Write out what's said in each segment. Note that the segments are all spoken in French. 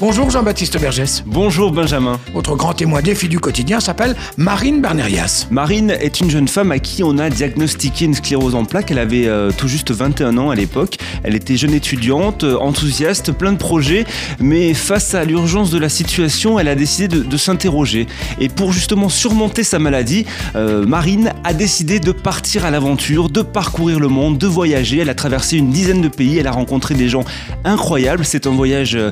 Bonjour Jean-Baptiste Bergès. Bonjour Benjamin. Votre grand témoin défi du quotidien s'appelle Marine Bernerias. Marine est une jeune femme à qui on a diagnostiqué une sclérose en plaques. Elle avait euh, tout juste 21 ans à l'époque. Elle était jeune étudiante, euh, enthousiaste, plein de projets, mais face à l'urgence de la situation, elle a décidé de, de s'interroger. Et pour justement surmonter sa maladie, euh, Marine a décidé de partir à l'aventure, de parcourir le monde, de voyager. Elle a traversé une dizaine de pays, elle a rencontré des gens incroyables. C'est un voyage euh,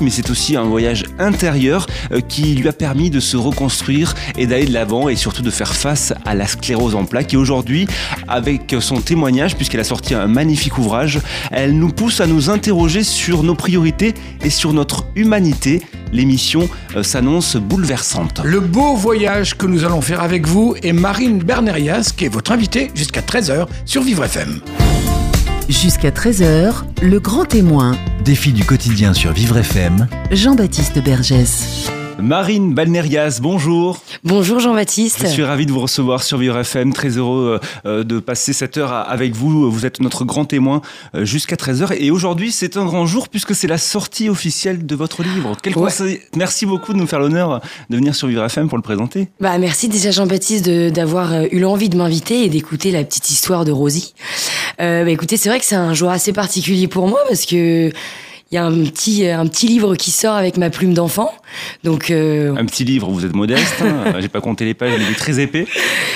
mais c'est aussi un voyage intérieur euh, qui lui a permis de se reconstruire et d'aller de l'avant et surtout de faire face à la sclérose en plaques. Et aujourd'hui, avec son témoignage, puisqu'elle a sorti un magnifique ouvrage, elle nous pousse à nous interroger sur nos priorités et sur notre humanité. L'émission euh, s'annonce bouleversante. Le beau voyage que nous allons faire avec vous est Marine Bernerias qui est votre invitée jusqu'à 13h sur Vivre FM. Jusqu'à 13h, le grand témoin. Défi du quotidien sur Vivre FM. Jean-Baptiste Bergès. Marine Balnerias, bonjour. Bonjour Jean-Baptiste. Je suis ravi de vous recevoir sur Vivre FM. Très heureux euh, de passer cette heure avec vous. Vous êtes notre grand témoin euh, jusqu'à 13h. Et aujourd'hui, c'est un grand jour puisque c'est la sortie officielle de votre livre. Quel Ouais. conseil- Merci beaucoup de nous faire l'honneur de venir sur Vivre FM pour le présenter. Bah, merci déjà Jean-Baptiste d'avoir euh, eu l'envie de m'inviter et d'écouter la petite histoire de Rosie. Euh, bah, écoutez, c'est vrai que c'est un jour assez particulier pour moi parce que il y a un petit, un petit livre qui sort avec ma plume d'enfant. Donc, euh, Un petit livre, vous êtes modeste. hein. J'ai pas compté les pages, il est très épais.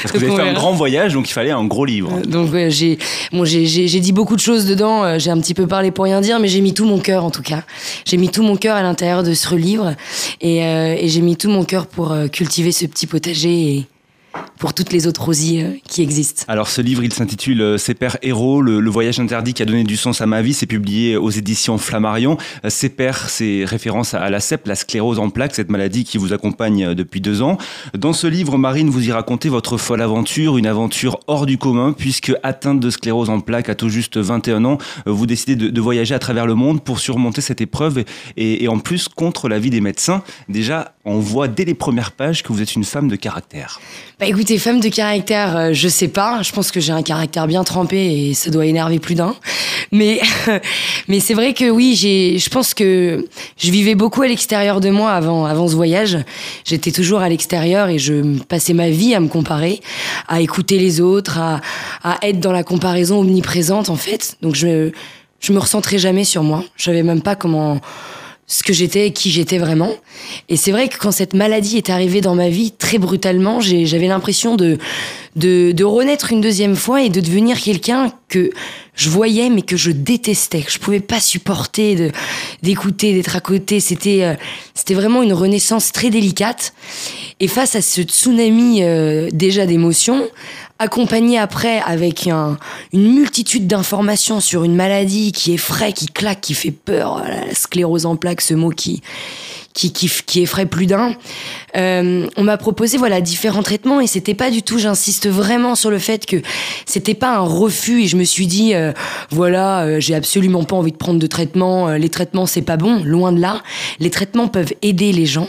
Parce que vous avez fait un grand voyage, donc il fallait un gros livre. euh, donc ouais, j'ai bon, j'ai- j'ai j'ai dit beaucoup de choses dedans. euh, J'ai un petit peu parlé pour rien dire, mais j'ai mis tout mon cœur en tout cas. J'ai mis tout mon cœur à l'intérieur de ce livre et, euh, et j'ai mis tout mon cœur pour euh, cultiver ce petit potager et pour toutes les autres rosies euh, qui existent. Alors ce livre, il s'intitule euh, Ses pères héros, le, le voyage interdit qui a donné du sens à ma vie. C'est publié aux éditions Flammarion. Euh, Ses pères, c'est référence à la CEP, la sclérose en plaques, cette maladie qui vous accompagne euh, depuis deux ans. Dans ce livre, Marine, vous y racontez votre folle aventure, une aventure hors du commun, puisque atteinte de sclérose en plaques à tout juste 21 ans, euh, vous décidez de, de voyager à travers le monde pour surmonter cette épreuve et, et- et en plus contre l'avis des médecins. Déjà, on voit dès les premières pages que vous êtes une femme de caractère. Bah écoutez, femme de caractère, euh, je sais pas. Je pense que j'ai un caractère bien trempé et ça doit énerver plus d'un. Mais, mais c'est vrai que oui, j'ai, je pense que je vivais beaucoup à l'extérieur de moi avant, avant ce voyage. J'étais toujours à l'extérieur et je passais ma vie à me comparer, à écouter les autres, à, à être dans la comparaison omniprésente en fait. Donc je, je me recentrais jamais sur moi. Je savais même pas comment ce que j'étais et qui j'étais vraiment. Et c'est vrai que quand cette maladie est arrivée dans ma vie très brutalement, j'avais l'impression de, de, de renaître une deuxième fois et de devenir quelqu'un que je voyais mais que je détestais, que je pouvais pas supporter de d'écouter, d'être à côté. C'était euh, c'était vraiment une renaissance très délicate. Et face à ce tsunami euh, déjà d'émotions, accompagné après avec un, une multitude d'informations sur une maladie qui effraie, qui claque, qui fait peur, voilà, la sclérose en plaques, ce mot qui qui, qui, qui effraie plus d'un. Euh, on m'a proposé voilà différents traitements et c'était pas du tout. J'insiste vraiment sur le fait que c'était pas un refus et je me suis dit euh, voilà euh, j'ai absolument pas envie de prendre de traitement. euh, les traitements c'est pas bon, loin de là. Les traitements peuvent aider les gens.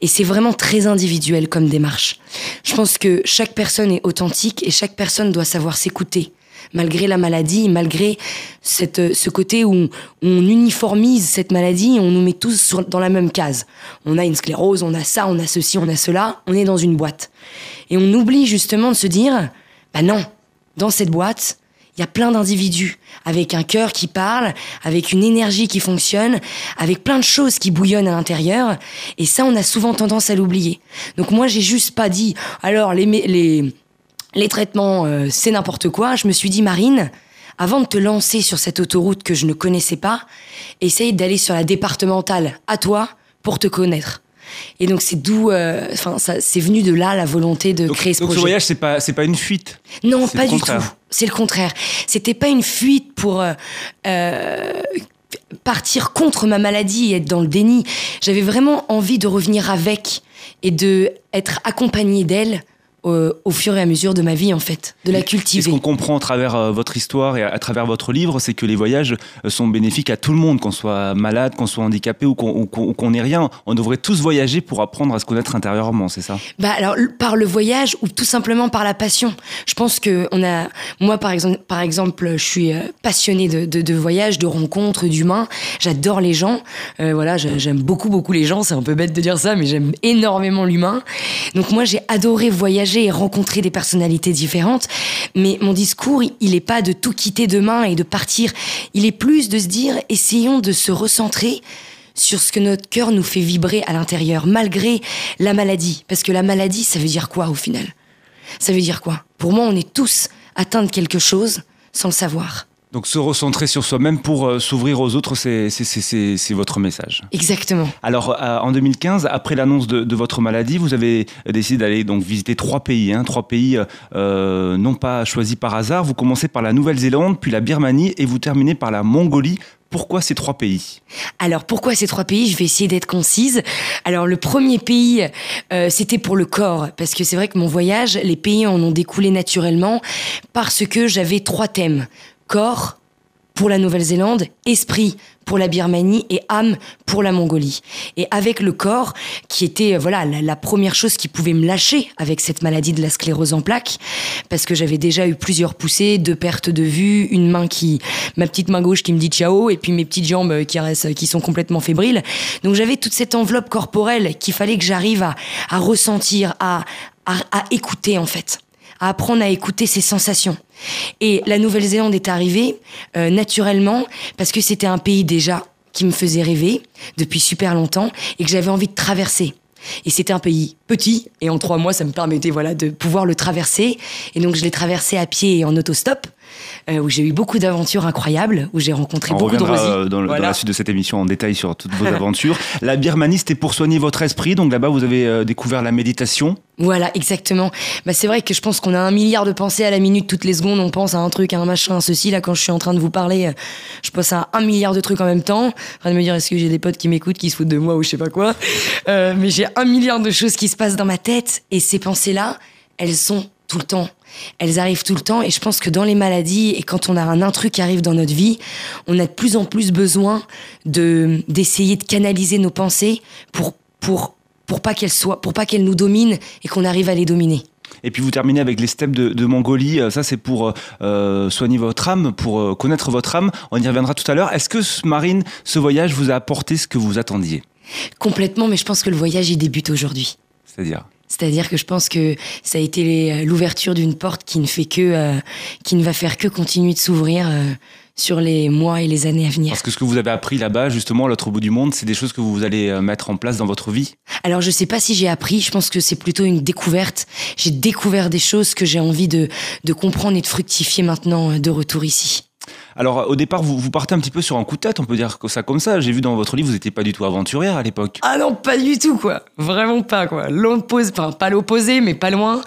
Et c'est vraiment très individuel comme démarche. Je pense que chaque personne est authentique et chaque personne doit savoir s'écouter. Malgré la maladie, malgré euh, ce côté où on, uniformise cette maladie, on nous met tous dans la même case. On a une sclérose, on a ça, on a ceci, on a cela, on est dans une boîte. Et on oublie justement de se dire, bah non, dans cette boîte, il y a plein d'individus avec un cœur qui parle, avec une énergie qui fonctionne, avec plein de choses qui bouillonnent à l'intérieur. Et ça, on a souvent tendance à l'oublier. Donc moi, j'ai juste pas dit, alors les, les, les traitements, euh, c'est n'importe quoi. Je me suis dit, Marine, avant de te lancer sur cette autoroute que je ne connaissais pas, essaye d'aller sur la départementale à toi pour te connaître. Et donc c'est d'où, euh, enfin ça, c'est venu de là la volonté de Donc, créer ce donc ce projet. voyage, c'est pas, c'est pas une fuite. Non, pas du tout. C'est le contraire. C'était pas une fuite pour euh, euh, partir contre ma maladie et être dans le déni. J'avais vraiment envie de revenir avec et de être accompagnée d'elle au, au fur et à mesure de ma vie en fait, de la Et ce cultiver. qu'on comprend à travers euh, votre histoire et à, à travers votre livre, c'est que les voyages euh, sont bénéfiques à tout le monde, qu'on soit malade, qu'on soit handicapé ou qu'on ou qu'on n'ait rien. On devrait tous voyager pour apprendre à se connaître intérieurement, c'est ça? Bah alors par le voyage ou tout simplement par la passion. Je pense que on a, moi par exemple, par exemple, je suis euh, passionnée de, de, de voyage, de rencontres, d'humains. J'adore les gens. Euh, voilà, j'ai- j'aime beaucoup beaucoup les gens. C'est un peu bête de dire ça, mais j'aime énormément l'humain. Donc moi j'ai adoré voyager et rencontrer des personnalités différentes. Mais mon discours, il- il est pas de tout quitter demain et de partir. Il est plus de se dire, essayons de se recentrer sur ce que notre cœur nous fait vibrer à l'intérieur, malgré la maladie. Parce que la maladie, ça veut dire quoi au final? Ça veut dire quoi? Pour moi, on est tous atteints de quelque chose sans le savoir. Donc se recentrer sur soi-même pour euh, s'ouvrir aux autres, c'est votre message. Exactement. Alors euh, en 2015, après l'annonce de, de votre maladie, vous avez décidé d'aller donc visiter trois pays, hein, trois pays euh, euh, non pas choisis par hasard. Vous commencez par la Nouvelle-Zélande, puis la Birmanie et vous terminez par la Mongolie. Pourquoi ces trois pays? Alors pourquoi ces trois pays? Je vais essayer d'être concise. Alors le premier pays, euh, c'était pour le corps, parce que c'est vrai que mon voyage, les pays en ont découlé naturellement, parce que j'avais trois thèmes. Corps pour la Nouvelle-Zélande, esprit pour la Birmanie et âme pour la Mongolie. Et avec le corps, qui était euh, voilà la, première chose qui pouvait me lâcher avec cette maladie de la sclérose en plaques, parce que j'avais déjà eu plusieurs poussées, deux pertes de vue, une main qui, ma petite main gauche qui me dit ciao, et puis mes petites jambes euh, qui restent, qui sont complètement fébriles. Donc j'avais toute cette enveloppe corporelle qu'il fallait que j'arrive à, à ressentir, à, à écouter en fait, à apprendre à écouter ses sensations. Et la Nouvelle-Zélande est arrivée euh, naturellement parce que c'était un pays déjà qui me faisait rêver depuis super longtemps et que j'avais envie de traverser. Et c'était un pays petit et en trois mois ça me permettait voilà de pouvoir le traverser et donc je l'ai traversé à pied et en autostop euh, où j'ai eu beaucoup d'aventures incroyables où j'ai rencontré On beaucoup de reviendra euh, dans, le- dans Voilà. la suite de cette émission en détail sur toutes vos aventures. La Birmanie, c'était pour soigner votre esprit. Donc là-bas, vous avez euh, découvert la méditation. Voilà, exactement. Bah, c'est vrai que je pense qu'on a un milliard de pensées à la minute, toutes les secondes, on pense à un truc, à un machin, à ceci. Là, quand je suis en train de vous parler, euh, je pense à un milliard de trucs en même temps. En train de me dire, est-ce que j'ai des potes qui m'écoutent, qui se foutent de moi ou je sais pas quoi? Euh, mais j'ai un milliard de choses qui se passent dans ma tête et ces pensées-là, elles sont tout le temps. Elles arrivent tout le temps et je pense que dans les maladies et quand on a un intrus qui arrive dans notre vie, on a de plus en plus besoin de d'essayer de canaliser nos pensées pour pour pour pas qu'elles soient pour pas qu'elles nous dominent et qu'on arrive à les dominer. Et puis vous terminez avec les steppes de, de Mongolie. Euh, Ça, c'est pour euh, euh, soigner votre âme, pour euh, connaître votre âme. On y reviendra tout à l'heure. Est-ce que, Marine, ce voyage vous a apporté ce que vous attendiez? Complètement, mais je pense que le voyage il débute aujourd'hui. C'est-à-dire? C'est-à-dire que je pense que ça a été les- l'ouverture d'une porte qui ne fait que, euh, qui ne va faire que continuer de s'ouvrir euh, sur les mois et les années à venir. Parce que ce que vous avez appris là-bas, justement, à l'autre bout du monde, c'est des choses que vous allez euh, mettre en place dans votre vie. Alors je sais pas si j'ai appris, je pense que c'est plutôt une découverte. J'ai découvert des choses que j'ai envie de, de comprendre et de fructifier maintenant euh, de retour ici. Alors, au départ, vous, partez un petit peu sur un coup de tête, on peut dire ça comme ça. J'ai vu dans votre livre, vous n'étiez pas du tout aventurière à l'époque. Ah non, pas du tout, quoi. Vraiment pas, quoi. L'opposé, enfin, pas l'opposé, mais pas loin.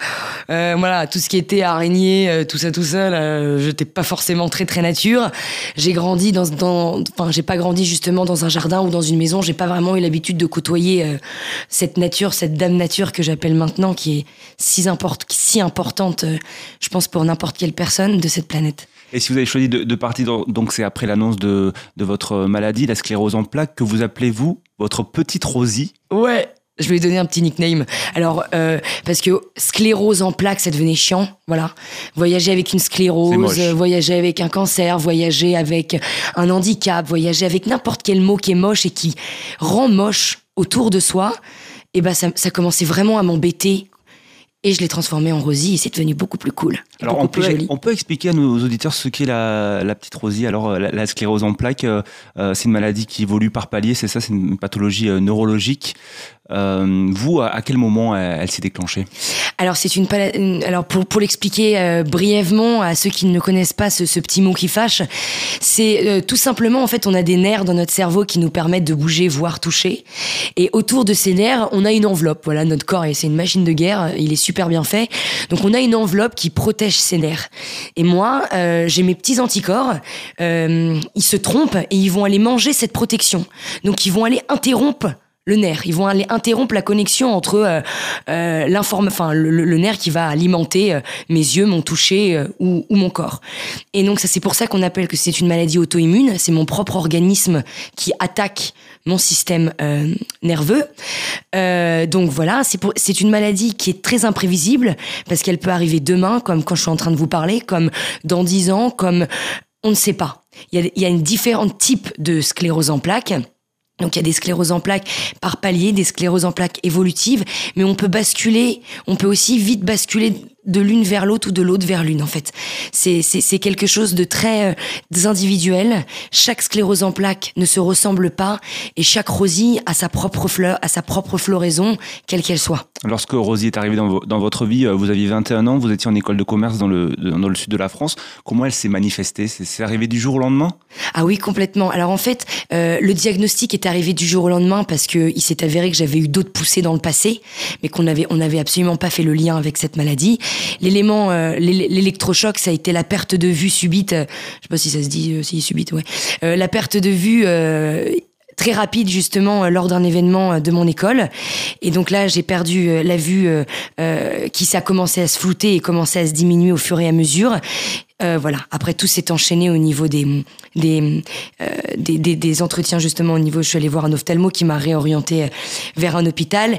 Euh, voilà, tout ce qui était araignée, euh, tout ça, tout ça, là, j'étais pas forcément très, très nature. J'ai grandi dans, enfin, j'ai pas grandi justement dans un jardin ou dans une maison. J'ai pas vraiment eu l'habitude de côtoyer euh, cette nature, cette dame nature que j'appelle maintenant, qui est si, import- si importante, euh, je pense, pour n'importe quelle personne de cette planète. Et si vous avez choisi de, de partir, dans- donc c'est après l'annonce de, de votre maladie, la sclérose en plaques, que vous appelez, vous, votre petite Rosie. Ouais. Je vais lui donner un petit nickname. Alors, euh, parce que sclérose en plaques, ça devenait chiant, voilà. Voyager avec une sclérose, voyager avec un cancer, voyager avec un handicap, voyager avec n'importe quel mot qui est moche et qui rend moche autour de soi, et ben ça, ça commençait vraiment à m'embêter. Et je l'ai transformé en Rosie et c'est devenu beaucoup plus cool. et Alors, on peut, plus joli. on peut expliquer à nos auditeurs ce qu'est la, la petite Rosie. Alors, euh, la, la sclérose en plaques, euh, euh, c'est une maladie qui évolue par palier, c'est ça, c'est une pathologie euh, neurologique. Euh, vous, à, à quel moment elle, elle s'est déclenchée? Alors c'est une, alors pour pour l'expliquer brièvement à ceux qui ne connaissent pas ce, ce petit mot qui fâche, c'est tout simplement en fait on a des nerfs dans notre cerveau qui nous permettent de bouger, voir, toucher, et autour de ces nerfs on a une enveloppe. Voilà notre corps et c'est une machine de guerre, il est super bien fait. Donc on a une enveloppe qui protège ces nerfs. Et moi euh, j'ai mes petits anticorps, euh, ils se trompent et ils vont aller manger cette protection. Donc ils vont aller interrompre le nerf. Ils vont aller interrompre la connexion entre euh, euh, l'informe, enfin le, le- nerf qui va alimenter euh, mes yeux, mon toucher euh, ou, ou mon corps. Et donc ça c'est pour ça qu'on appelle que c'est une maladie auto-immune. C'est mon propre organisme qui attaque mon système euh, nerveux. Donc voilà, c'est pour- c'est une maladie qui est très imprévisible parce qu'elle peut arriver demain, comme quand je suis en train de vous parler, comme dans 10 ans, comme on ne sait pas. Il y a, y a une différents types de sclérose en plaques. Donc il y a des scléroses en plaques par palier, des scléroses en plaques évolutives, mais on peut basculer, on peut aussi vite basculer de l'une vers l'autre ou de l'autre vers l'une en fait. C'est c'est c'est quelque chose de très euh, individuel. Chaque sclérose en plaques ne se ressemble pas et chaque rosille a sa propre fleur, a sa propre floraison, quelle qu'elle soit. Lorsque Rosie est arrivée dans, vo- dans votre vie, euh, vous aviez 21 ans, vous étiez en école de commerce dans le, dans le sud de la France. Comment elle s'est manifestée? C'est c'est arrivé du jour au lendemain? Ah oui, complètement. Alors en fait, euh, le diagnostic est arrivé du jour au lendemain parce que il s'est avéré que j'avais eu d'autres poussées dans le passé, mais qu'on avait on avait absolument pas fait le lien avec cette maladie. L'élément, euh, l'é- l'électrochoc, ça a été la perte de vue subite. euh, je sais pas si ça se dit, euh, si subite, ouais. Euh, la perte de vue. euh, très rapide justement lors d'un événement de mon école et donc là j'ai perdu la vue qui s'est commencé à se flouter et commencé à se diminuer au fur et à mesure voilà. Après, tout s'est enchaîné au niveau des des, des, entretiens justement au niveau. Je suis allée voir un ophtalmo qui m'a réorienté vers un hôpital.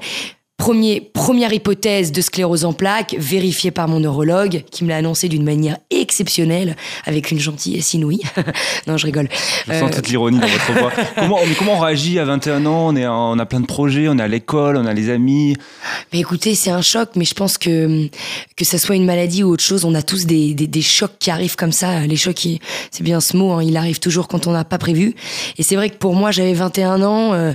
Premier, première hypothèse de sclérose en plaques, vérifiée par mon neurologue, qui me l'a annoncé d'une manière exceptionnelle, avec une gentillesse inouïe. non, je rigole. Je sens Euh, toute l'ironie dans votre voix. comment, mais comment on réagit à 21 ans? On, est, en- on a plein de projets, on est à l'école, on a les amis. Mais écoutez, c'est un choc, mais je pense que que ça soit une maladie ou autre chose, on a tous des, des, des chocs qui arrivent comme ça. Les chocs, c'est bien ce mot, hein, il arrive toujours quand on n'a pas prévu. Et c'est vrai que pour moi, j'avais 21 ans, euh,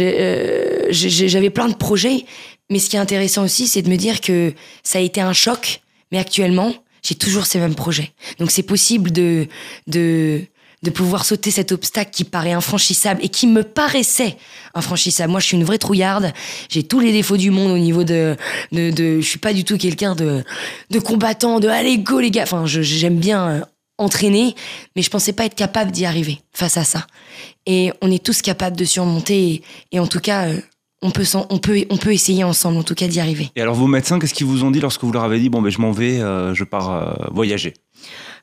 euh, j'avais plein de projets. Mais ce qui est intéressant aussi, c'est de me dire que ça a été un choc, mais actuellement, j'ai toujours ces mêmes projets. Donc c'est possible de de de pouvoir sauter cet obstacle qui paraît infranchissable et qui me paraissait infranchissable. Moi, je suis une vraie trouillarde. J'ai tous les défauts du monde au niveau de, de, de je suis pas du tout quelqu'un de, de combattant, de allez go les gars. Enfin, j'aime bien euh, entraîner, mais je pensais pas être capable d'y arriver face à ça. Et on est tous capables de surmonter et, et en tout cas, euh, on peut, on peut, on peut essayer ensemble, en tout cas, d'y arriver. Et alors vos médecins, qu'est-ce qu'ils vous ont dit lorsque vous leur avez dit, bon ben je m'en vais, euh, je pars euh, voyager?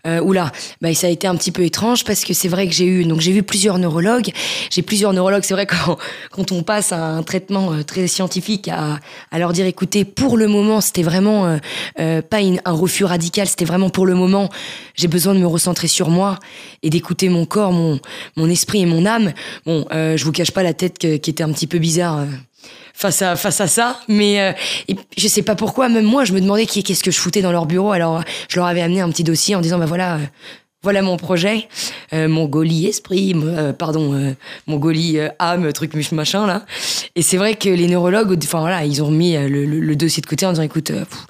Euh, oula, bah, ça a été un petit peu étrange parce que c'est vrai que j'ai eu, donc j'ai vu plusieurs neurologues. J'ai plusieurs neurologues. C'est vrai quand, quand on passe à un traitement euh, très scientifique, à, à leur dire, écoutez, pour le moment, c'était vraiment euh, euh, pas une- un refus radical. C'était vraiment pour le moment. J'ai besoin de me recentrer sur moi et d'écouter mon corps, mon, mon esprit et mon âme. Bon, euh, je vous cache pas la tête qui était un petit peu bizarre. Euh, face à face à ça mais euh, je sais pas pourquoi même moi je me demandais qu'est-ce que je foutais dans leur bureau. Alors je leur avais amené un petit dossier en disant bah voilà euh, voilà mon projet. Euh, mon goli esprit euh, pardon euh, mon goli euh, âme truc mach- machin là. Et c'est vrai que les neurologues enfin voilà ils ont mis euh, le, le- le dossier de côté en disant écoute euh, pff,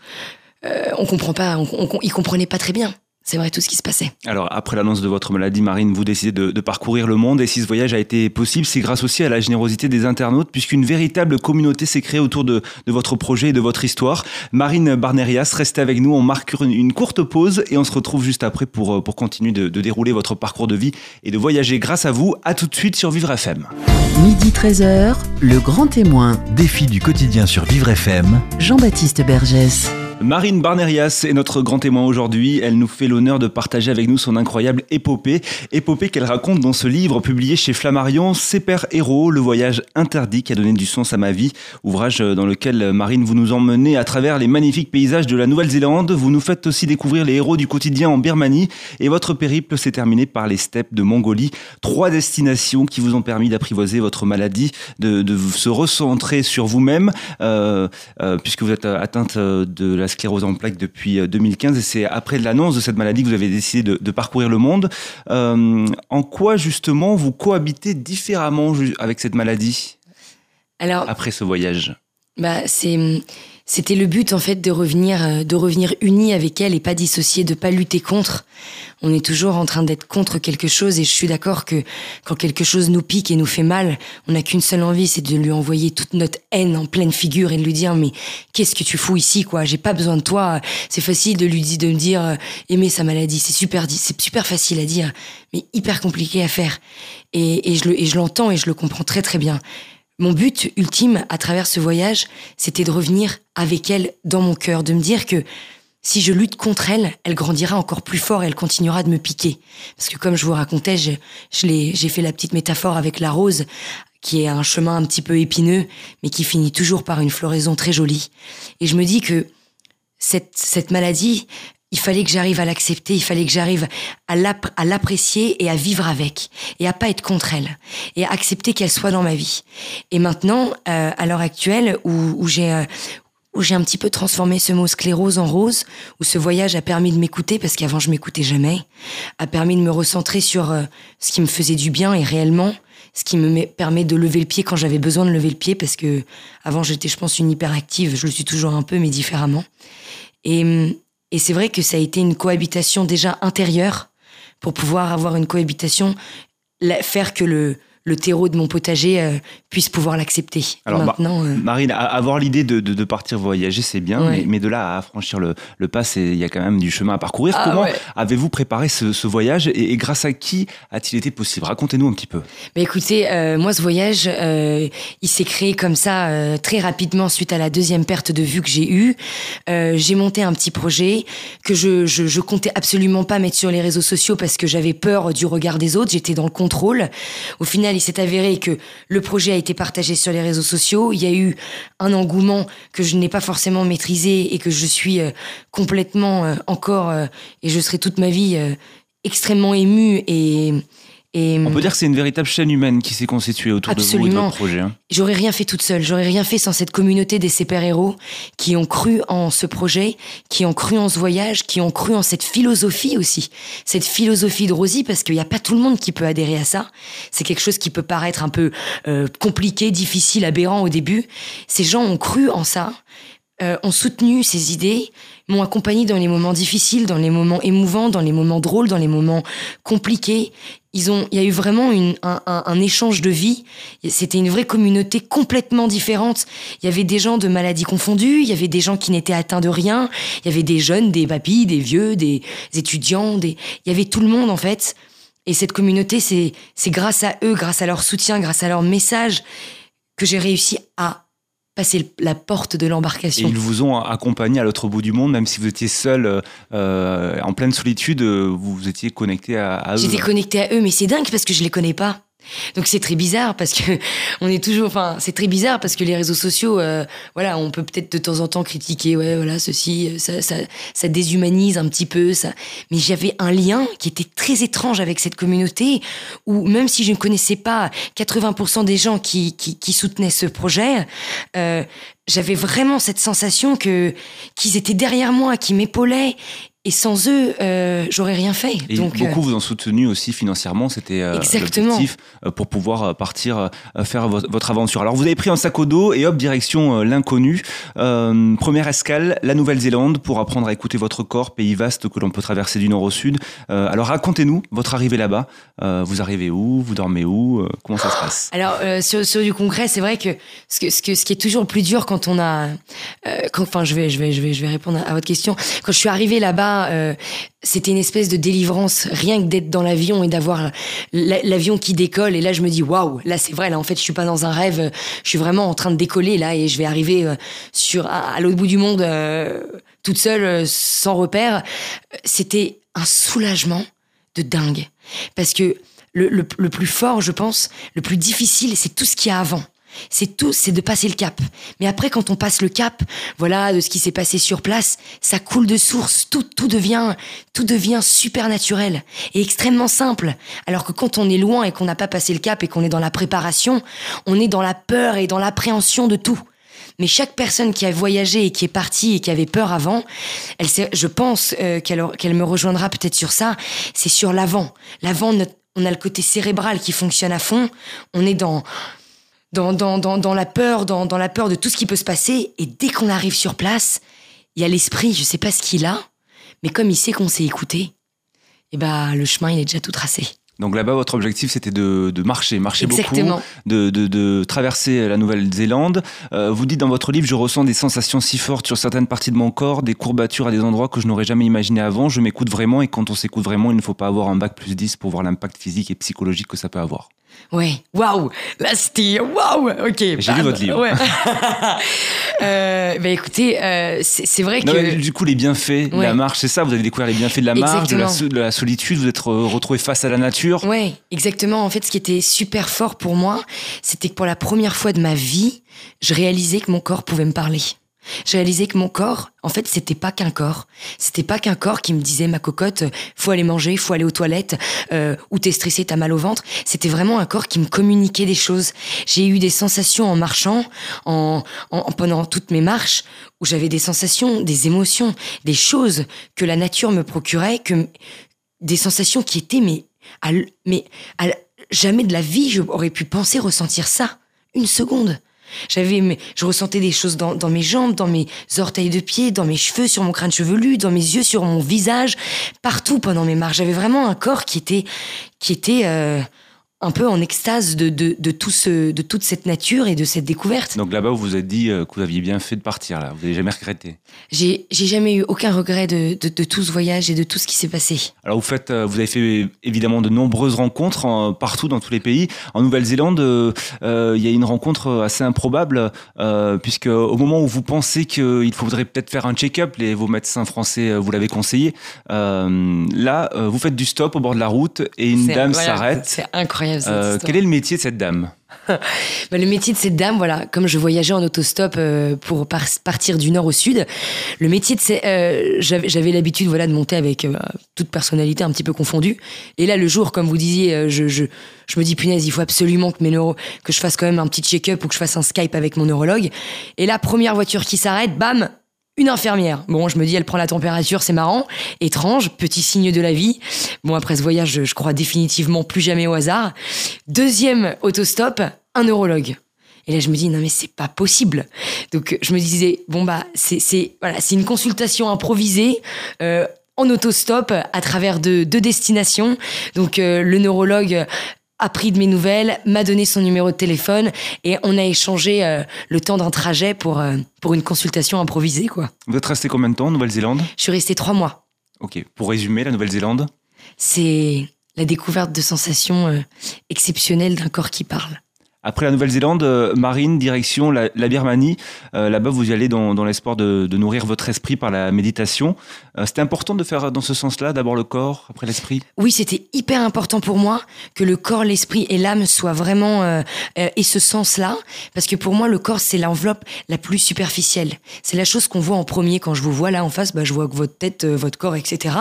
euh, on comprend pas on, on- ils comprenaient pas très bien c'est vrai tout ce qui se passait Alors, après l'annonce de votre maladie, Marine, vous décidez de, de parcourir le monde. Et si ce voyage a été possible, c'est grâce aussi à la générosité des internautes, puisqu'une véritable communauté s'est créée autour de, de votre projet et de votre histoire. Marine Barnerias, restez avec nous. On marque une, une courte pause et on se retrouve juste après pour, euh, pour continuer de, de dérouler votre parcours de vie et de voyager grâce à vous. À tout de suite sur Vivre FM. Midi 13h, le grand témoin, Défi du quotidien sur Vivre FM. Jean-Baptiste Bergès. Marine Barnerias est notre grand témoin aujourd'hui. Elle nous fait l'honneur de partager avec nous son incroyable épopée. Épopée qu'elle raconte dans ce livre publié chez Flammarion, Ses héros, le voyage interdit qui a donné du sens à ma vie. Ouvrage dans lequel, Marine, vous nous emmenez à travers les magnifiques paysages de la Nouvelle-Zélande. Vous nous faites aussi découvrir les héros du quotidien en Birmanie. Et votre périple s'est terminé par les steppes de Mongolie. Trois destinations qui vous ont permis d'apprivoiser votre maladie, de, de se recentrer sur vous-même, euh, euh, puisque vous êtes atteinte de la sclérose en plaques depuis euh, 2015 et c'est après l'annonce de cette maladie que vous avez décidé de, de parcourir le monde. Euh, en quoi justement vous cohabitez différemment avec cette maladie alors après ce voyage? Bah, c'était le but en fait de revenir, euh, de revenir unis avec elle et pas dissociés, de pas lutter contre. On est toujours en train d'être contre quelque chose et je suis d'accord que quand quelque chose nous pique et nous fait mal, on n'a qu'une seule envie, c'est de lui envoyer toute notre haine en pleine figure et de lui dire mais qu'est-ce que tu fous ici quoi? J'ai pas besoin de toi. C'est facile de lui dire de dire euh, aimer sa maladie, c'est super, c'est super facile à dire, mais hyper compliqué à faire. Et, je et je l'entends et je le comprends très très bien. Mon but ultime à travers ce voyage, c'était de revenir avec elle dans mon cœur, de me dire que si je lutte contre elle, elle grandira encore plus fort et elle continuera de me piquer. Parce que comme je vous racontais, je, j'ai fait la petite métaphore avec la rose, qui est un chemin un petit peu épineux, mais qui finit toujours par une floraison très jolie. Et je me dis que cette, cette maladie, il fallait que j'arrive à l'accepter, il fallait que j'arrive à l'apprécier et à vivre avec, et à pas être contre elle, et à accepter qu'elle soit dans ma vie. Et maintenant, euh, à l'heure actuelle, où, où j'ai euh, où j'ai un petit peu transformé ce mot sclérose en rose, où ce voyage a permis de m'écouter, parce qu'avant je m'écoutais jamais, a permis de me recentrer sur euh, ce qui me faisait du bien et réellement, ce qui me permet de lever le pied quand j'avais besoin de lever le pied, parce que avant j'étais, je pense, une hyperactive, je le suis toujours un peu, mais différemment. Et, et c'est vrai que ça a été une cohabitation déjà intérieure pour pouvoir avoir une cohabitation, faire que le, le terreau de mon potager euh, puisse pouvoir l'accepter. Alors maintenant, euh, Marine, avoir l'idée de, de, partir voyager, c'est bien, mais, de là à franchir le, le pas, il y a quand même du chemin à parcourir. Ah Comment avez-vous préparé ce, ce voyage et, grâce à qui a-t-il été possible? Racontez-nous un petit peu. Mais écoutez, euh, moi ce voyage, il s'est créé comme ça très rapidement suite à la deuxième perte de vue que j'ai eue. j'ai monté un petit projet que je, je, je comptais absolument pas mettre sur les réseaux sociaux parce que j'avais peur du regard des autres. J'étais dans le contrôle. Au final il s'est avéré que le projet a été partagé sur les réseaux sociaux. Il y a eu un engouement que je n'ai pas forcément maîtrisé et que je suis euh, complètement euh, encore, euh, et je serai toute ma vie extrêmement émue et on peut dire que c'est une véritable chaîne humaine qui s'est constituée autour de vous et de votre projet. Hein. J'aurais rien fait toute seule, j'aurais rien fait sans cette communauté des super-héros qui ont cru en ce projet, qui ont cru en ce voyage, qui ont cru en cette philosophie aussi. Cette philosophie de Rosie, parce qu'il n'y a pas tout le monde qui peut adhérer à ça. C'est quelque chose qui peut paraître un peu euh, compliqué, difficile, aberrant au début. Ces gens ont cru en ça, euh, ont soutenu ces idées, m'ont accompagné dans les moments difficiles, dans les moments émouvants, dans les moments drôles, dans les moments compliqués. Il y a eu vraiment un, échange de vie. C'était une vraie communauté complètement différente. Il y avait des gens de maladies confondues, il y avait des gens qui n'étaient atteints de rien, il y avait des jeunes, des papis, des vieux, des étudiants, il y avait tout le monde en fait. Et cette communauté, c'est grâce à eux, grâce à leur soutien, grâce à leur message, que j'ai réussi à passer la porte de l'embarcation. ils vous ont accompagné à l'autre bout du monde, même si vous étiez seul, euh, en pleine solitude, vous étiez connecté à, à eux. J'étais connecté à eux, mais c'est dingue parce que je les connais pas. Donc c'est très bizarre parce que on est toujours, enfin c'est très bizarre parce que les réseaux sociaux, euh, voilà, on peut peut-être de temps en temps critiquer, ouais, voilà, ceci, ça, ça, ça déshumanise un petit peu, ça. Mais j'avais un lien qui était très étrange avec cette communauté où même si je ne connaissais pas 80% des gens qui soutenaient ce projet, euh, j'avais vraiment cette sensation que qu'ils étaient derrière moi, qui m'épaulaient et sans eux, euh, j'aurais rien fait. Et Donc, beaucoup euh, vous ont soutenu aussi financièrement, c'était euh, l'objectif euh, pour pouvoir partir faire votre aventure. Alors vous avez pris un sac au dos et hop, direction l'inconnu. première escale, la Nouvelle-Zélande, pour apprendre à écouter votre corps, pays vaste que l'on peut traverser du nord au sud. alors racontez-nous votre arrivée là-bas. vous arrivez où? Vous dormez où? Comment ça se passe? Alors sur, sur, du concret, c'est vrai que ce, que ce, que ce qui est toujours le plus dur quand on a, quand, enfin je vais, je vais, je vais, je vais répondre à votre question. Quand je suis arrivée là-bas euh, c'était une espèce de délivrance, rien que d'être dans l'avion et d'avoir l'avion qui décolle. Et là, je me dis, waouh, là, c'est vrai, là, en fait, je suis pas dans un rêve, je suis vraiment en train de décoller, là, et je vais arriver euh, sur, à, l'autre bout du monde, euh, toute seule, sans repère. C'était un soulagement de dingue. Parce que le plus fort, je pense, le plus difficile, c'est tout ce qu'il y a avant. C'est tout, c'est de passer le cap. Mais après, quand on passe le cap, voilà, de ce qui s'est passé sur place, ça coule de source. Tout, tout devient, tout devient super naturel et extrêmement simple. Alors que quand on est loin et qu'on n'a pas passé le cap et qu'on est dans la préparation, on est dans la peur et dans l'appréhension de tout. Mais chaque personne qui a voyagé et qui est partie et qui avait peur avant, elle, je pense euh, qu'elle me rejoindra peut-être sur ça. C'est sur l'avant. L'avant, on a le côté cérébral qui fonctionne à fond. On est dans dans, dans, dans, dans la peur, dans, dans la peur de tout ce qui peut se passer. Et dès qu'on arrive sur place, il y a l'esprit, je sais pas ce qu'il a, mais comme il sait qu'on s'est écouté, et eh ben, le chemin, il est déjà tout tracé. Donc là-bas, votre objectif, c'était de, de, marcher, marcher beaucoup, de, de, de, traverser la Nouvelle-Zélande. Euh, vous dites dans votre livre, je ressens des sensations si fortes sur certaines parties de mon corps, des courbatures à des endroits que je n'aurais jamais imaginé avant. Je m'écoute vraiment et quand on s'écoute vraiment, il ne faut pas avoir un bac plus 10 pour voir l'impact physique et psychologique que ça peut avoir. Ouais, waouh, là c'était waouh, ok. J'ai lu votre livre. Ouais. euh, bah écoutez, euh, c'est vrai que. Mais du coup, les bienfaits de la Ouais. marche, c'est ça. Vous avez découvert les bienfaits de la marche, de la, Exactement. so- de la solitude. Vous êtes re- retrouvé face à la nature. Ouais, exactement. En fait, ce qui était super fort pour moi, c'était que pour la première fois de ma vie, je réalisais que mon corps pouvait me parler. Je réalisais que mon corps, en fait, c'était pas qu'un corps. C'était pas qu'un corps qui me disait ma cocotte, faut aller manger, faut aller aux toilettes, euh, ou t'es stressé, t'as mal au ventre. C'était vraiment un corps qui me communiquait des choses. J'ai eu des sensations en marchant, en, en- en- pendant toutes mes marches, où j'avais des sensations, des émotions, des choses que la nature me procurait, que des sensations qui étaient mais mais jamais de la vie j'aurais pu penser ressentir ça une seconde j'avais je ressentais des choses dans, dans mes jambes dans mes orteils de pied dans mes cheveux sur mon crâne chevelu dans mes yeux sur mon visage partout pendant mes marches. J'avais vraiment un corps qui était qui était euh, un peu en extase de, de, de tout ce de toute cette nature et de cette découverte Donc là-bas, vous vous êtes dit euh, que vous aviez bien fait de partir. Là, vous n'avez jamais regretté. j'ai jamais eu aucun regret de, de, de tout ce voyage et de tout ce qui s'est passé Alors vous faites, euh, vous avez fait évidemment de nombreuses rencontres en- partout dans tous les pays. En Nouvelle-Zélande, euh, euh, il y a une rencontre assez improbable euh, puisque au moment où vous pensez qu'il faudrait peut-être faire un check-up, les vos médecins français vous l'avez conseillé. euh, là, vous faites du stop au bord de la route et une dame s'arrête. c'est incroyable cette Euh, quel est le métier de cette dame Bah, le métier de cette dame, voilà, comme je voyageais en autostop euh, pour par- partir du nord au sud, le métier de ces, euh, j'avais l'habitude, voilà, de monter avec euh, toute personnalité un petit peu confondue. Et là, le jour, comme vous disiez, je, je, je me dis punaise, il faut absolument que mes neuro, que je fasse quand même un petit check-up ou que je fasse un Skype avec mon neurologue. Et là, première voiture qui s'arrête, bam, une infirmière. Bon, je me dis, elle prend la température, c'est marrant, étrange, petit signe de la vie. Bon, après ce voyage, je, crois définitivement plus jamais au hasard. Deuxième autostop, un neurologue. Et là, je me dis, non, mais c'est pas possible. Donc, je me disais, bon, bah, c'est, voilà, une consultation improvisée, euh, en autostop, à travers deux, deux destinations. Donc, euh, le neurologue a pris de mes nouvelles, m'a donné son numéro de téléphone, et on a échangé euh, le temps d'un trajet pour, euh, pour une consultation improvisée, quoi. Vous êtes resté combien de temps en Nouvelle-Zélande? Je suis restée trois mois. Ok. Pour résumer, la Nouvelle-Zélande? C'est la découverte de sensations euh, exceptionnelles d'un corps qui parle. Après la Nouvelle-Zélande, euh, Marine, direction la, la Birmanie. Euh, Là-bas, vous y allez dans, dans l'espoir de, de nourrir votre esprit par la méditation. Euh, C'était important de faire dans ce sens-là, d'abord le corps, après l'esprit? Oui, c'était hyper important pour moi que le corps, l'esprit et l'âme soient vraiment euh, euh, et ce sens-là, parce que pour moi, le corps c'est l'enveloppe la plus superficielle. C'est la chose qu'on voit en premier quand je vous vois là en face. Bah, je vois votre tête, euh, votre corps, etc.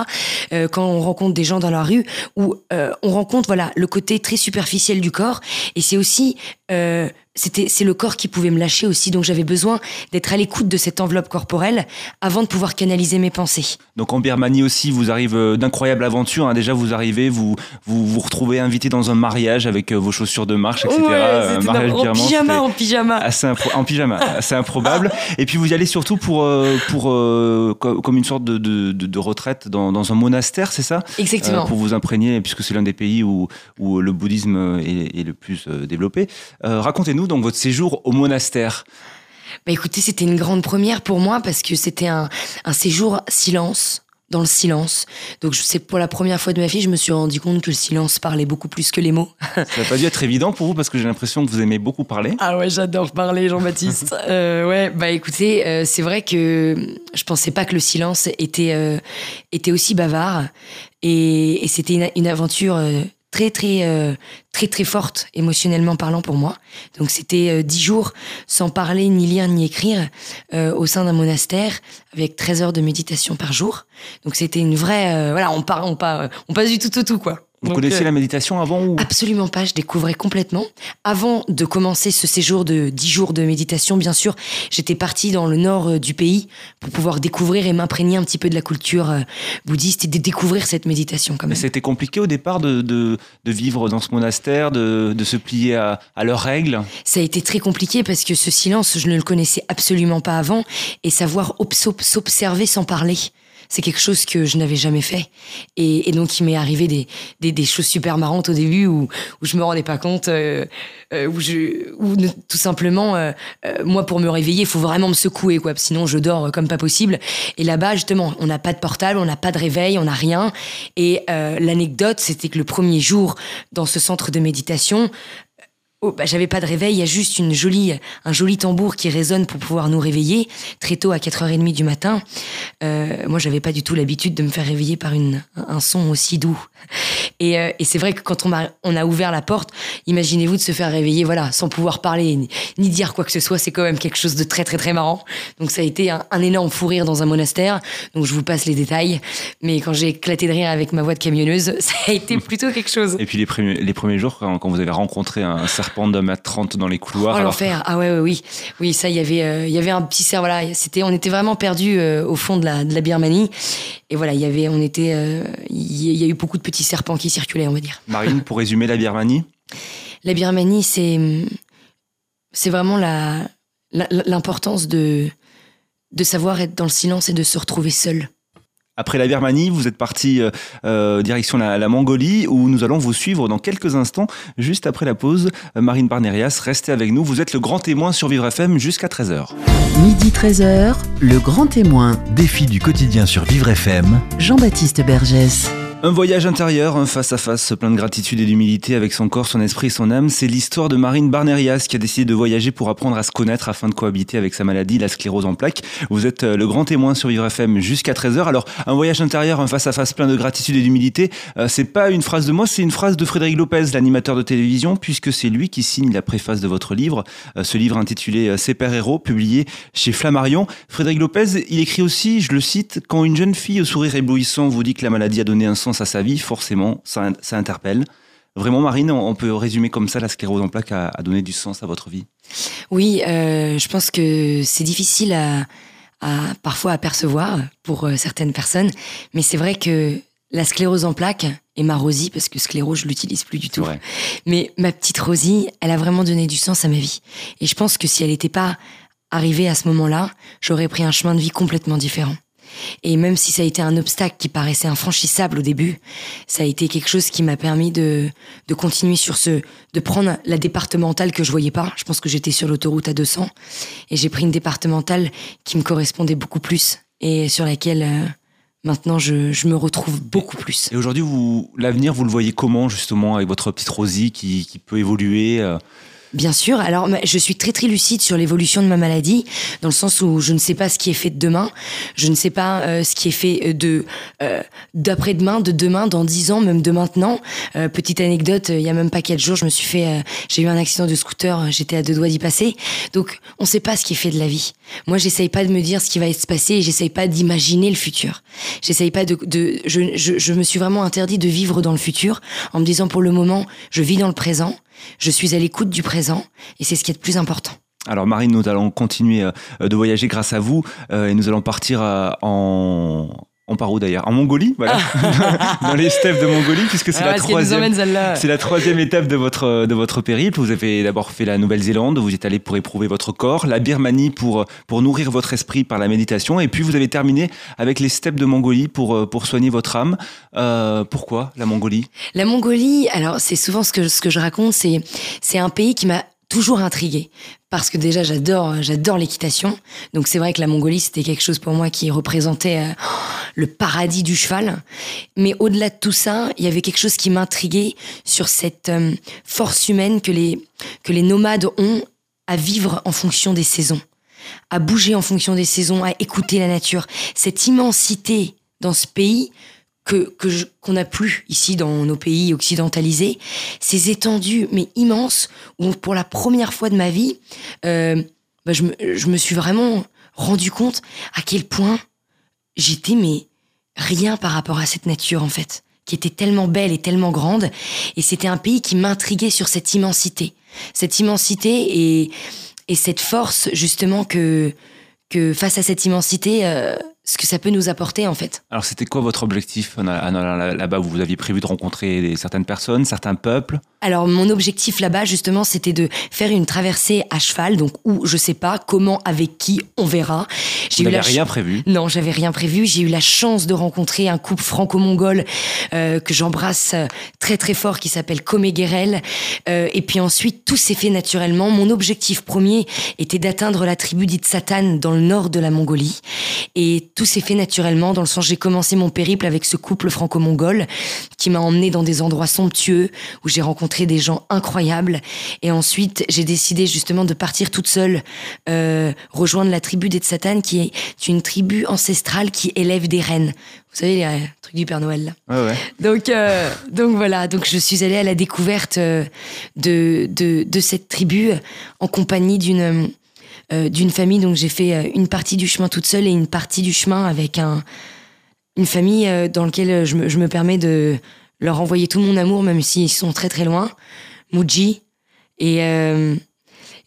Quand on rencontre des gens dans la rue, où on rencontre voilà le côté très superficiel du corps, et c'est aussi 呃 c'était c'est le corps qui pouvait me lâcher aussi. Donc j'avais besoin d'être à l'écoute de cette enveloppe corporelle avant de pouvoir canaliser mes pensées. Donc en Birmanie aussi, vous arrive euh, d'incroyables aventures. hein. Déjà, vous arrivez, vous, vous vous retrouvez invité dans un mariage avec euh, vos chaussures de marche, etc. c'était mariage en pyjama, en pyjama. assez en pyjama, assez improbable. Et puis vous y allez surtout pour, euh, pour euh, co- comme une sorte de, de, de- de retraite dans, dans un monastère, c'est ça? Exactement. Euh, pour vous imprégner, puisque c'est l'un des pays où, où le bouddhisme est, est le plus euh, développé. Euh, Donc votre séjour au monastère. Bah écoutez, c'était une grande première pour moi parce que c'était un, un séjour silence, dans le silence. Donc je sais pour la première fois de ma vie, je me suis rendu compte que le silence parlait beaucoup plus que les mots. Ça n'a pas dû être évident pour vous parce que j'ai l'impression que vous aimez beaucoup parler. Ah ouais, j'adore parler, Jean-Baptiste. euh, ouais, bah écoutez, euh, c'est vrai que je pensais pas que le silence était euh, était aussi bavard et, et c'était une, une aventure euh, très très euh, très très forte émotionnellement parlant pour moi. Donc c'était euh, dix jours sans parler ni lire ni écrire euh, au sein d'un monastère avec 13 heures de méditation par jour. Donc c'était une vraie euh, voilà, on part on part on passe du tout au tout quoi. Vous Donc, connaissez euh, la méditation avant ou? Absolument pas, je découvrais complètement. Avant de commencer ce séjour de 10 jours de méditation, bien sûr, j'étais partie dans le nord euh, du pays pour pouvoir découvrir et m'imprégner un petit peu de la culture euh, bouddhiste et de découvrir cette méditation quand Mais même. c'était compliqué au départ de, de, de vivre dans ce monastère, de, de se plier à, à leurs règles? Ça a été très compliqué parce que ce silence, je ne le connaissais absolument pas avant et savoir obs- s'observer sans parler. C'est quelque chose que je n'avais jamais fait. Et, et donc, il m'est arrivé des, des, des, choses super marrantes au début où, où je me rendais pas compte, euh, euh, où, je, où tout simplement, euh, euh, moi, pour me réveiller, il faut vraiment me secouer, quoi. Sinon, je dors comme pas possible. Et là-bas, justement, on n'a pas de portable, on n'a pas de réveil, on n'a rien. Et l'anecdote, c'était que le premier jour dans ce centre de méditation, Oh, bah, j'avais pas de réveil, il y a juste une jolie, un joli tambour qui résonne pour pouvoir nous réveiller très tôt à 4h30 du matin. Euh, moi, j'avais pas du tout l'habitude de me faire réveiller par une, un son aussi doux. Et, euh, et c'est vrai que quand on a, on a ouvert la porte, imaginez-vous de se faire réveiller, voilà, sans pouvoir parler ni, ni, dire quoi que ce soit, c'est quand même quelque chose de très très très marrant. Donc ça a été un, un, énorme fou rire dans un monastère. Donc je vous passe les détails. Mais quand j'ai éclaté de rire avec ma voix de camionneuse, ça a été plutôt quelque chose. Et puis les premiers, les premiers jours, quand, quand vous avez rencontré un certain serpent d'homme à 30 dans les couloirs. Oh, l'enfer. Ah ouais, ouais, oui. Oui, ça, il y avait, euh, il y avait un petit cerf, voilà. C'était, on était vraiment perdus euh, au fond de la, de la Birmanie. Et voilà, il y avait, on était, euh, il y a eu beaucoup de petits serpents qui circulaient, on va dire. Marine, pour résumer la Birmanie La Birmanie, c'est, c'est vraiment la, l'importance de, de savoir être dans le silence et de se retrouver seul. Après la Birmanie, vous êtes parti euh, euh, direction la, la, Mongolie, où nous allons vous suivre dans quelques instants, juste après la pause. Marine Barnerias, restez avec nous. Vous êtes le grand témoin sur Vivre FM jusqu'à 13h. Midi 13h, le grand témoin. Défi du quotidien sur Vivre FM. Jean-Baptiste Bergès. Un voyage intérieur, un face-à-face plein de gratitude et d'humilité avec son corps, son esprit et son âme, c'est l'histoire de Marine Barnerias qui a décidé de voyager pour apprendre à se connaître afin de cohabiter avec sa maladie, la sclérose en plaques. Vous êtes le grand témoin sur Vivre FM jusqu'à 13h. Alors, un voyage intérieur, un face-à-face plein de gratitude et d'humilité, euh, c'est pas une phrase de moi, c'est une phrase de Frédéric Lopez, l'animateur de télévision, puisque c'est lui qui signe la préface de votre livre, euh, ce livre intitulé euh, C'est Père Héros, publié chez Flammarion. Frédéric Lopez, il écrit aussi, je le cite, quand une jeune fille au sourire éblouissant vous dit que la maladie a donné un sens à sa vie, forcément, ça, ça interpelle. Vraiment, Marine, on peut résumer comme ça, la sclérose en plaques a, a donné du sens à votre vie? Oui, euh, je pense que c'est difficile à, à, parfois à percevoir pour euh, certaines personnes, mais c'est vrai que la sclérose en plaques et ma Rosie, parce que sclérose, je l'utilise plus du tout. Vrai. Mais ma petite Rosie, elle a vraiment donné du sens à ma vie. Et je pense que si elle n'était pas arrivée à ce moment-là, j'aurais pris un chemin de vie complètement différent. Et même si ça a été un obstacle qui paraissait infranchissable au début, ça a été quelque chose qui m'a permis de, de continuer sur ce, de prendre la départementale que je voyais pas. Je pense que j'étais sur l'autoroute à 200 et j'ai pris une départementale qui me correspondait beaucoup plus et sur laquelle euh, maintenant je, je, me retrouve beaucoup plus. Et aujourd'hui, vous, l'avenir, vous le voyez comment justement avec votre petite Rosie qui, qui peut évoluer euh Bien sûr. Alors, je suis très très lucide sur l'évolution de ma maladie, dans le sens où je ne sais pas ce qui est fait de demain, je ne sais pas euh, ce qui est fait de euh, d'après-demain, de demain, dans dix ans, même de maintenant. Euh, petite anecdote, il y a même pas quatre jours, je me suis fait, euh, j'ai eu un accident de scooter, j'étais à deux doigts d'y passer. Donc, on ne sait pas ce qui est fait de la vie. Moi, j'essaye pas de me dire ce qui va se passer, et j'essaye pas d'imaginer le futur. J'essaye pas de, de je, je, je me suis vraiment interdit de vivre dans le futur, en me disant pour le moment, je vis dans le présent. Je suis à l'écoute du présent et c'est ce qui est le plus important. Alors Marine, nous allons continuer de voyager grâce à vous et nous allons partir en, on part où d'ailleurs? En Mongolie, voilà, dans les steppes de Mongolie, puisque c'est ah, la troisième, c'est la troisième étape de votre de votre périple. Vous avez d'abord fait la Nouvelle-Zélande, vous êtes allé pour éprouver votre corps, la Birmanie pour pour nourrir votre esprit par la méditation, et puis vous avez terminé avec les steppes de Mongolie pour pour soigner votre âme. Euh, pourquoi la Mongolie? La Mongolie, alors c'est souvent ce que ce que je raconte, c'est c'est un pays qui m'a toujours intriguée parce que déjà j'adore j'adore l'équitation. Donc c'est vrai que la Mongolie c'était quelque chose pour moi qui représentait euh, le paradis du cheval. Mais au-delà de tout ça il y avait quelque chose qui m'intriguait sur cette euh, force humaine que les que les nomades ont à vivre en fonction des saisons à bouger en fonction des saisons à écouter la nature. Cette immensité dans ce pays que qu'on n'a plus ici dans nos pays occidentalisés, ces étendues mais immenses où pour la première fois de ma vie, euh, bah je, me, je me suis vraiment rendu compte à quel point j'étais mais rien par rapport à cette nature en fait, qui était tellement belle et tellement grande, et c'était un pays qui m'intriguait sur cette immensité, cette immensité et et cette force justement que que face à cette immensité, euh, ce que ça peut nous apporter en fait. Alors c'était quoi votre objectif là-bas? Vous aviez prévu de rencontrer certaines personnes, certains peuples? Alors mon objectif là-bas justement c'était de faire une traversée à cheval, donc où je sais pas comment, avec qui, on verra. Vous n'avez ch- rien prévu? Non, j'avais rien prévu. J'ai eu la chance de rencontrer un couple franco-mongol euh, que j'embrasse euh, très très fort qui s'appelle Komé Guerel. Euh, et puis ensuite, tout s'est fait naturellement. Mon objectif premier était d'atteindre la tribu dite Satan dans le nord de la Mongolie. Et tout s'est fait naturellement dans le sens j'ai commencé mon périple avec ce couple franco-mongol qui m'a emmené dans des endroits somptueux où j'ai rencontré des gens incroyables. Et ensuite, j'ai décidé justement de partir toute seule, euh, rejoindre la tribu des Satan qui est une tribu ancestrale qui élève des reines. Vous savez, les euh, trucs du Père Noël. Là. Ouais, ouais. Donc, euh, donc voilà, donc je suis allée à la découverte euh, de, de, de cette tribu en compagnie d'une euh, d'une famille. Donc j'ai fait euh, une partie du chemin toute seule et une partie du chemin avec un, une famille euh, dans laquelle je me, je me permets de leur envoyer tout mon amour, même s'ils sont très très loin. Muji et, euh,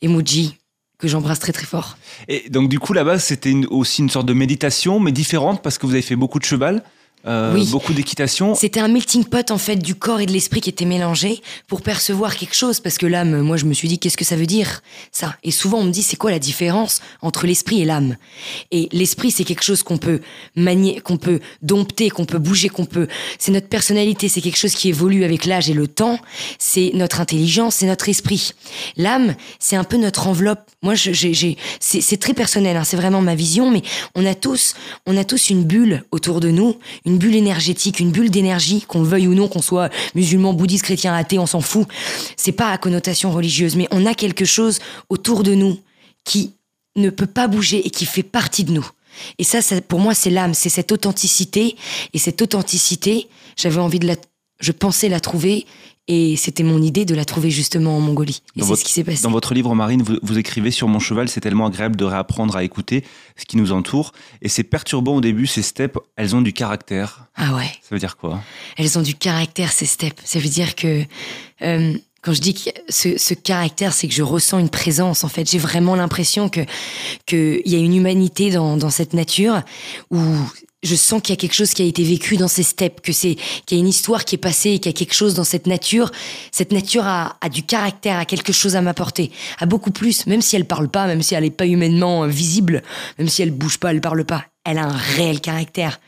et Muji, que j'embrasse très très fort. Et donc du coup là-bas c'était aussi une sorte de méditation, mais différente parce que vous avez fait beaucoup de cheval, euh, Oui. beaucoup d'équitation. C'était un melting pot en fait du corps et de l'esprit qui étaient mélangés pour percevoir quelque chose parce que l'âme, moi je me suis dit qu'est-ce que ça veut dire ça? Et souvent on me dit c'est quoi la différence entre l'esprit et l'âme? Et l'esprit c'est quelque chose qu'on peut manier, qu'on peut dompter, qu'on peut bouger, qu'on peut. C'est notre personnalité, c'est quelque chose qui évolue avec l'âge et le temps. C'est notre intelligence, c'est notre esprit. L'âme c'est un peu notre enveloppe. Moi j'ai, c'est très personnel, hein, c'est vraiment ma vision, mais on a tous, on a tous une bulle autour de nous, une bulle énergétique, une bulle d'énergie, qu'on le veuille ou non, qu'on soit musulman, bouddhiste, chrétien, athée, on s'en fout. C'est pas à connotation religieuse, mais on a quelque chose autour de nous qui ne peut pas bouger et qui fait partie de nous. Et ça, ça pour moi, c'est l'âme, c'est cette authenticité. Et cette authenticité, j'avais envie de la, je pensais la trouver, et c'était mon idée de la trouver justement en Mongolie. Et c'est ce qui s'est passé. Dans votre livre Marine, vous, vous écrivez sur mon cheval, c'est tellement agréable de réapprendre à écouter ce qui nous entoure. Et c'est perturbant au début, ces steppes, elles ont du caractère. Ah ouais. Ça veut dire quoi? Elles ont du caractère, ces steps. Ça veut dire que euh, quand je dis que ce, ce caractère, c'est que je ressens une présence. En fait, j'ai vraiment l'impression que qu'il y a une humanité dans, dans cette nature où je sens qu'il y a quelque chose qui a été vécu dans ces steppes, que c'est qu'il y a une histoire qui est passée, et qu'il y a quelque chose dans cette nature. Cette nature a, a du caractère, a quelque chose à m'apporter, a beaucoup plus, même si elle parle pas, même si elle est pas humainement euh, visible, même si elle bouge pas, elle parle pas. Elle a un réel caractère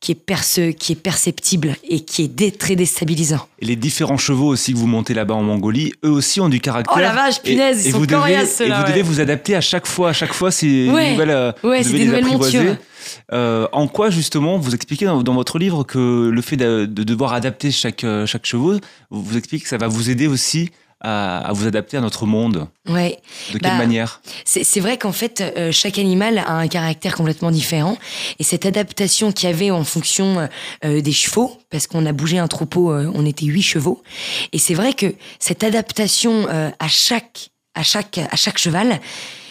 qui est, perce, qui est perceptible et qui est dé- très déstabilisant. Et les différents chevaux aussi que vous montez là-bas en Mongolie, eux aussi ont du caractère. Oh la vache, Et- punaise, ils et sont vous devez, coriaces, Et vous devez vous adapter à chaque fois. À chaque fois, c'est une Ouais. nouvelle, euh, Ouais, vous c'est devez des les nouvelles. Euh, en quoi justement vous expliquez dans, dans votre livre que le fait de, de devoir adapter chaque euh, chaque chevaux, vous, vous expliquez que ça va vous aider aussi à, à vous adapter à notre monde. Ouais. De quelle Bah, manière? C'est vrai qu'en fait, euh, chaque animal a un caractère complètement différent. Et cette adaptation qu'il y avait en fonction euh, des chevaux, parce qu'on a bougé un troupeau, euh, on était huit chevaux. Et c'est vrai que cette adaptation euh, à chaque, à chaque, à chaque cheval,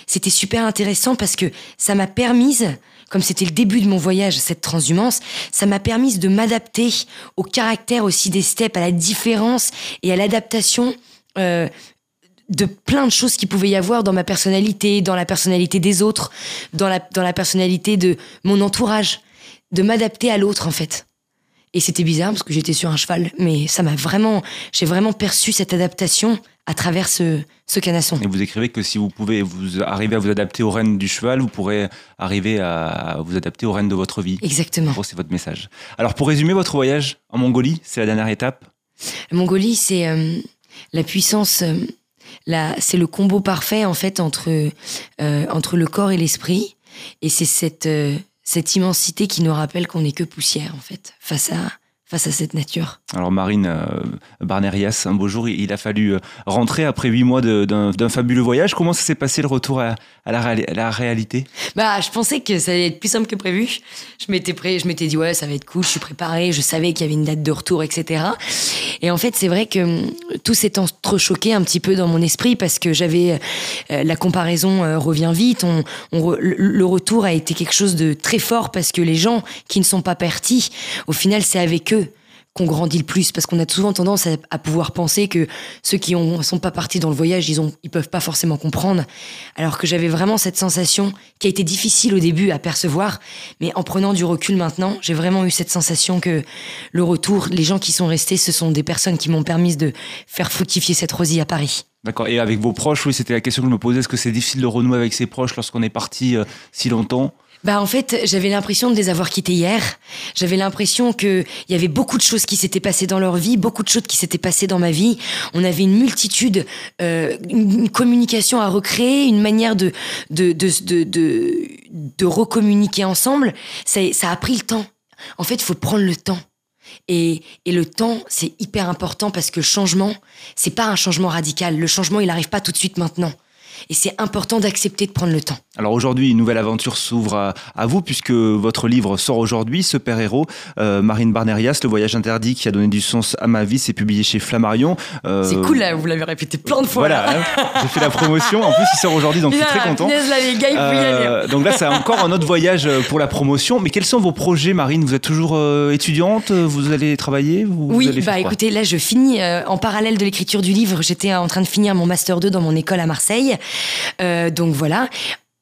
c'était super intéressant parce que ça m'a permise, comme c'était le début de mon voyage, cette transhumance, ça m'a permis de m'adapter au caractère aussi des steppes, à la différence et à l'adaptation euh, de plein de choses qu'il pouvait y avoir dans ma personnalité, dans la personnalité des autres, dans la, dans la personnalité de mon entourage, de m'adapter à l'autre en fait. Et c'était bizarre parce que j'étais sur un cheval, mais ça m'a vraiment, j'ai vraiment perçu cette adaptation à travers ce, ce canasson. Et vous écrivez que si vous pouvez vous arriver à vous adapter aux rênes du cheval, vous pourrez arriver à vous adapter aux rênes de votre vie. Exactement. En gros, c'est votre message. Alors, pour résumer votre voyage en Mongolie, c'est la dernière étape? La Mongolie, c'est euh, la puissance, euh, la- c'est le combo parfait en fait entre euh, entre le corps et l'esprit, et c'est cette euh, cette immensité qui nous rappelle qu'on n'est que poussière en fait face à face à cette nature. Alors, Marine euh, Barnerias, un beau jour, il a fallu euh, rentrer après huit mois d'un fabuleux voyage. Comment ça s'est passé le retour à, la, réalité? Bah, je pensais que ça allait être plus simple que prévu. Je m'étais prêt, je m'étais dit ouais, ça va être cool, je suis préparée, je savais qu'il y avait une date de retour, etc. Et en fait, c'est vrai que hum, tout s'est entrechoqué un petit peu dans mon esprit parce que j'avais euh, la comparaison euh, revient vite. Le retour a été quelque chose de très fort parce que les gens qui ne sont pas partis, au final, c'est avec eux qu'on grandit le plus parce qu'on a souvent tendance à, pouvoir penser que ceux qui ne sont pas partis dans le voyage, ils ont, ils peuvent pas forcément comprendre. Alors que j'avais vraiment cette sensation qui a été difficile au début à percevoir, mais en prenant du recul maintenant, j'ai vraiment eu cette sensation que le retour, les gens qui sont restés, ce sont des personnes qui m'ont permis de faire fructifier cette rosée à Paris. D'accord. Et avec vos proches, oui, c'était la question que je me posais. Est-ce que c'est difficile de renouer avec ses proches lorsqu'on est parti euh, si longtemps? Bah en fait, j'avais l'impression de les avoir quittés hier. J'avais l'impression que il y avait beaucoup de choses qui s'étaient passées dans leur vie, beaucoup de choses qui s'étaient passées dans ma vie. On avait une multitude, euh, une, communication à recréer, une manière de de de de, de, de recommuniquer ensemble. Ça, ça a pris le temps. En fait, il faut prendre le temps. Et, et, le temps, c'est hyper important parce que le changement, c'est pas un changement radical. Le changement, il n'arrive pas tout de suite maintenant. Et c'est important d'accepter de prendre le temps. Alors aujourd'hui, une nouvelle aventure s'ouvre à, vous puisque votre livre sort aujourd'hui, Ce père héros, euh, Marine Barnerias, Le voyage interdit qui a donné du sens à ma vie, c'est publié chez Flammarion. Euh, c'est cool là, vous l'avez répété plein de fois. Voilà, hein. j'ai fait la promotion. En plus, il sort aujourd'hui, donc je suis très content. Euh, donc là, c'est encore un autre voyage pour la promotion. Mais quels sont vos projets, Marine? Vous êtes toujours étudiante? Vous allez travailler? Oui, bah écoutez, là, je finis en parallèle de l'écriture du livre. J'étais en train de finir mon master 2 dans mon école à Marseille. Euh, donc voilà.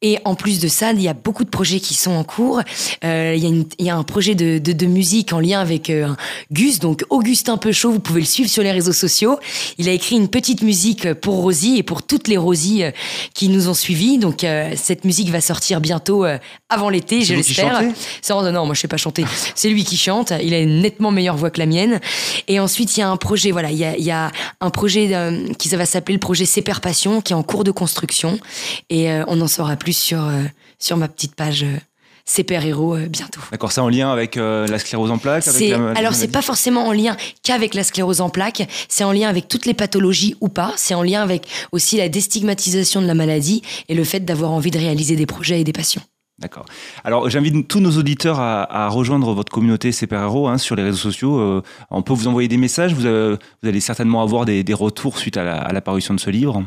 Et en plus de ça, il y a beaucoup de projets qui sont en cours. Euh, il, y a il, y a un projet de, de, de musique en lien avec euh, Gus, donc Augustin Peuchot, vous pouvez le suivre sur les réseaux sociaux. Il a écrit une petite musique pour Rosie et pour toutes les Rosies euh, qui nous ont suivis. Donc euh, cette musique va sortir bientôt avant l'été, je l'espère. Non, moi je sais pas chanter. C'est lui qui chante. Il a une nettement meilleure voix que la mienne. Et ensuite, il y a un projet, voilà, il y a, il y a un projet qui ça va s'appeler le projet Super Passion, qui est en cours de construction. Et on en saura plus sur, euh, sur ma petite page euh, Super Héros euh, bientôt. D'accord, c'est en lien avec la sclérose en plaques Alors, c'est pas forcément en lien qu'avec la sclérose en plaques, c'est en lien avec toutes les pathologies ou pas, c'est en lien avec aussi la déstigmatisation de la maladie et le fait d'avoir envie de réaliser des projets et des passions. D'accord. Alors j'invite tous nos auditeurs à, rejoindre votre communauté Héros hein, sur les réseaux sociaux. on peut vous envoyer des messages. Vous, allez certainement avoir des, retours suite à l'apparition de ce livre.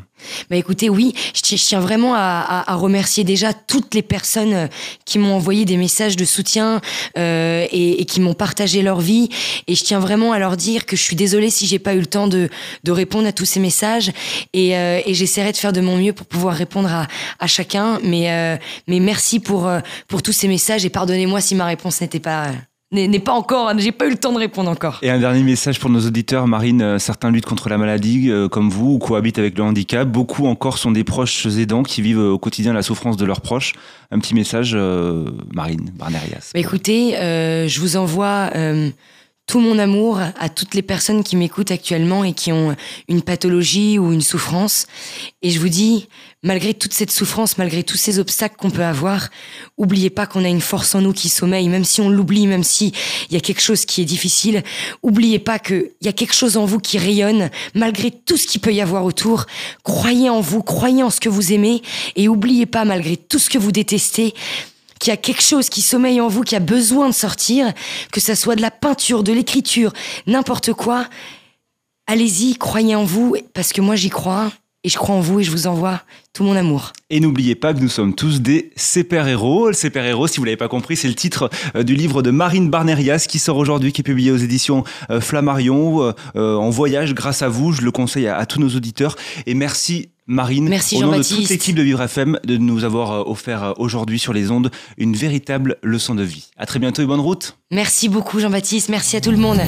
Bah écoutez, oui, je, tiens vraiment à, à, remercier déjà toutes les personnes euh, qui m'ont envoyé des messages de soutien euh, et, qui m'ont partagé leur vie. Et je tiens vraiment à leur dire que je suis désolée si j'ai pas eu le temps de, répondre à tous ces messages. Et, euh, j'essaierai de faire de mon mieux pour pouvoir répondre à, à chacun. Euh, mais merci pour, euh, pour tous ces messages et pardonnez-moi si ma réponse n'était pas n'est pas encore, j'ai pas eu le temps de répondre encore. Et un dernier message pour nos auditeurs, Marine, euh, certains luttent contre la maladie euh, comme vous ou cohabitent avec le handicap, beaucoup encore sont des proches aidants qui vivent au quotidien la souffrance de leurs proches. Un petit message, euh, Marine Barnerias. Écoutez, je vous envoie tout mon amour à toutes les personnes qui m'écoutent actuellement et qui ont une pathologie ou une souffrance. Et je vous dis, malgré toute cette souffrance, malgré tous ces obstacles qu'on peut avoir, oubliez pas qu'on a une force en nous qui sommeille, même si on l'oublie, même si il y a quelque chose qui est difficile. Oubliez pas qu'il y a quelque chose en vous qui rayonne, malgré tout ce qu'il peut y avoir autour. Croyez en vous, croyez en ce que vous aimez, et oubliez pas, malgré tout ce que vous détestez, qu'il y a quelque chose qui sommeille en vous, qui a besoin de sortir, que ça soit de la peinture, de l'écriture, n'importe quoi, allez-y, croyez en vous, parce que moi j'y crois, et je crois en vous et je vous envoie tout mon amour. Et n'oubliez pas que nous sommes tous des super-héros. Super-héros, si vous l'avez pas compris, c'est le titre euh, du livre de Marine Barnerias qui sort aujourd'hui, qui est publié aux éditions euh, Flammarion, euh, en voyage grâce à vous. Je le conseille à, tous nos auditeurs. Et merci Marine, Merci au nom de toute l'équipe de Vivre FM, de nous avoir offert aujourd'hui sur les ondes une véritable leçon de vie. À très bientôt et bonne route. Merci beaucoup Jean-Baptiste, merci à tout le monde.